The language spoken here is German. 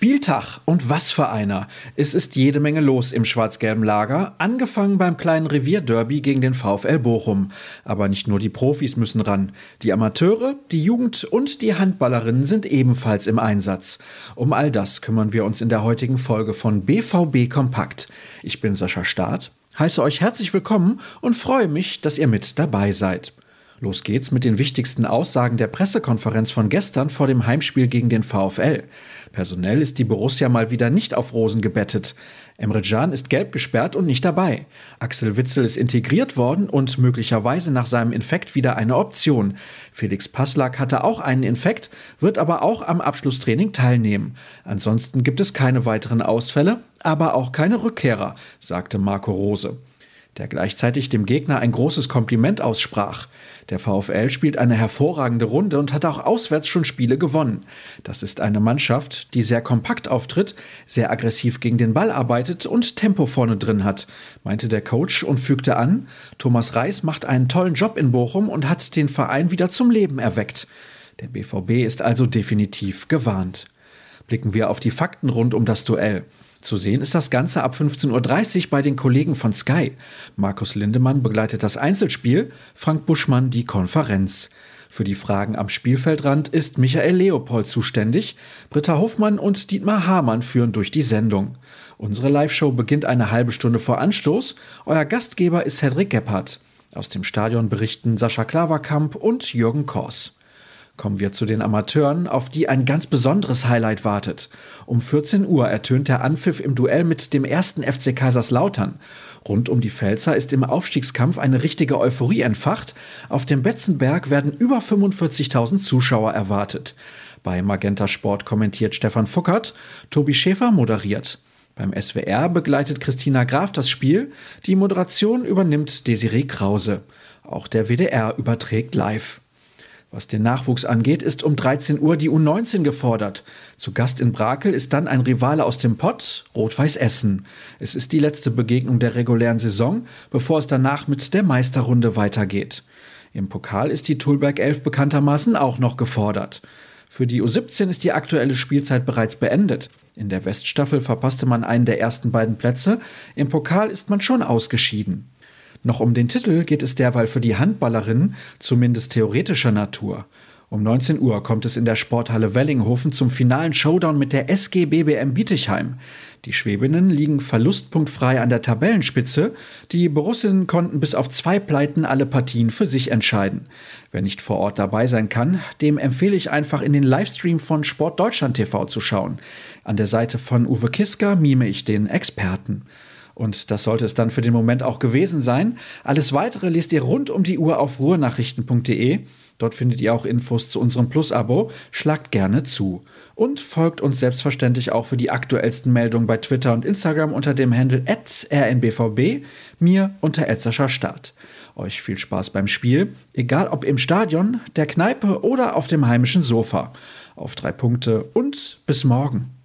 Spieltag und was für einer. Es ist jede Menge los im schwarz-gelben Lager, angefangen beim kleinen Revierderby gegen den VfL Bochum. Aber nicht nur die Profis müssen ran. Die Amateure, die Jugend und die Handballerinnen sind ebenfalls im Einsatz. Um all das kümmern wir uns in der heutigen Folge von BVB Kompakt. Ich bin Sascha Staat, heiße euch herzlich willkommen und freue mich, dass ihr mit dabei seid. Los geht's mit den wichtigsten Aussagen der Pressekonferenz von gestern vor dem Heimspiel gegen den VfL. Personell ist die Borussia mal wieder nicht auf Rosen gebettet. Emre Can ist gelb gesperrt und nicht dabei. Axel Witzel ist integriert worden und möglicherweise nach seinem Infekt wieder eine Option. Felix Passlack hatte auch einen Infekt, wird aber auch am Abschlusstraining teilnehmen. Ansonsten gibt es keine weiteren Ausfälle, aber auch keine Rückkehrer, sagte Marco Rose der gleichzeitig dem Gegner ein großes Kompliment aussprach. Der VfL spielt eine hervorragende Runde und hat auch auswärts schon Spiele gewonnen. Das ist eine Mannschaft, die sehr kompakt auftritt, sehr aggressiv gegen den Ball arbeitet und Tempo vorne drin hat, meinte der Coach und fügte an, Thomas Reis macht einen tollen Job in Bochum und hat den Verein wieder zum Leben erweckt. Der BVB ist also definitiv gewarnt. Blicken wir auf die Fakten rund um das Duell. Zu sehen ist das Ganze ab 15.30 Uhr bei den Kollegen von Sky. Markus Lindemann begleitet das Einzelspiel, Frank Buschmann die Konferenz. Für die Fragen am Spielfeldrand ist Michael Leopold zuständig. Britta Hofmann und Dietmar Hamann führen durch die Sendung. Unsere Live-Show beginnt eine halbe Stunde vor Anstoß. Euer Gastgeber ist Cedric Gebhardt. Aus dem Stadion berichten Sascha Klaverkamp und Jürgen Kors. Kommen wir zu den Amateuren, auf die ein ganz besonderes Highlight wartet. Um 14 Uhr ertönt der Anpfiff im Duell mit dem ersten FC Kaiserslautern. Rund um die Pfälzer ist im Aufstiegskampf eine richtige Euphorie entfacht. Auf dem Betzenberg werden über 45.000 Zuschauer erwartet. Bei Magenta Sport kommentiert Stefan Fuckert, Tobi Schäfer moderiert. Beim SWR begleitet Christina Graf das Spiel. Die Moderation übernimmt Desiree Krause. Auch der WDR überträgt live. Was den Nachwuchs angeht, ist um 13 Uhr die U19 gefordert. Zu Gast in Brakel ist dann ein Rivale aus dem Pott, Rot-Weiß Essen. Es ist die letzte Begegnung der regulären Saison, bevor es danach mit der Meisterrunde weitergeht. Im Pokal ist die Tulberg 11 bekanntermaßen auch noch gefordert. Für die U17 ist die aktuelle Spielzeit bereits beendet. In der Weststaffel verpasste man einen der ersten beiden Plätze, im Pokal ist man schon ausgeschieden. Noch um den Titel geht es derweil für die Handballerinnen, zumindest theoretischer Natur. Um 19 Uhr kommt es in der Sporthalle Wellinghofen zum finalen Showdown mit der SG BBM Bietigheim. Die Schwäbinnen liegen verlustpunktfrei an der Tabellenspitze. Die Borussinnen konnten bis auf zwei Pleiten alle Partien für sich entscheiden. Wer nicht vor Ort dabei sein kann, dem empfehle ich einfach in den Livestream von Sport Deutschland TV zu schauen. An der Seite von Uwe Kiska mime ich den Experten. Und das sollte es dann für den Moment auch gewesen sein. Alles weitere lest ihr rund um die Uhr auf ruhrnachrichten.de. Dort findet ihr auch Infos zu unserem Plus-Abo. Schlagt gerne zu. Und folgt uns selbstverständlich auch für die aktuellsten Meldungen bei Twitter und Instagram unter dem Handle rnbvb, mir unter Start. Euch viel Spaß beim Spiel, egal ob im Stadion, der Kneipe oder auf dem heimischen Sofa. Auf drei Punkte und bis morgen.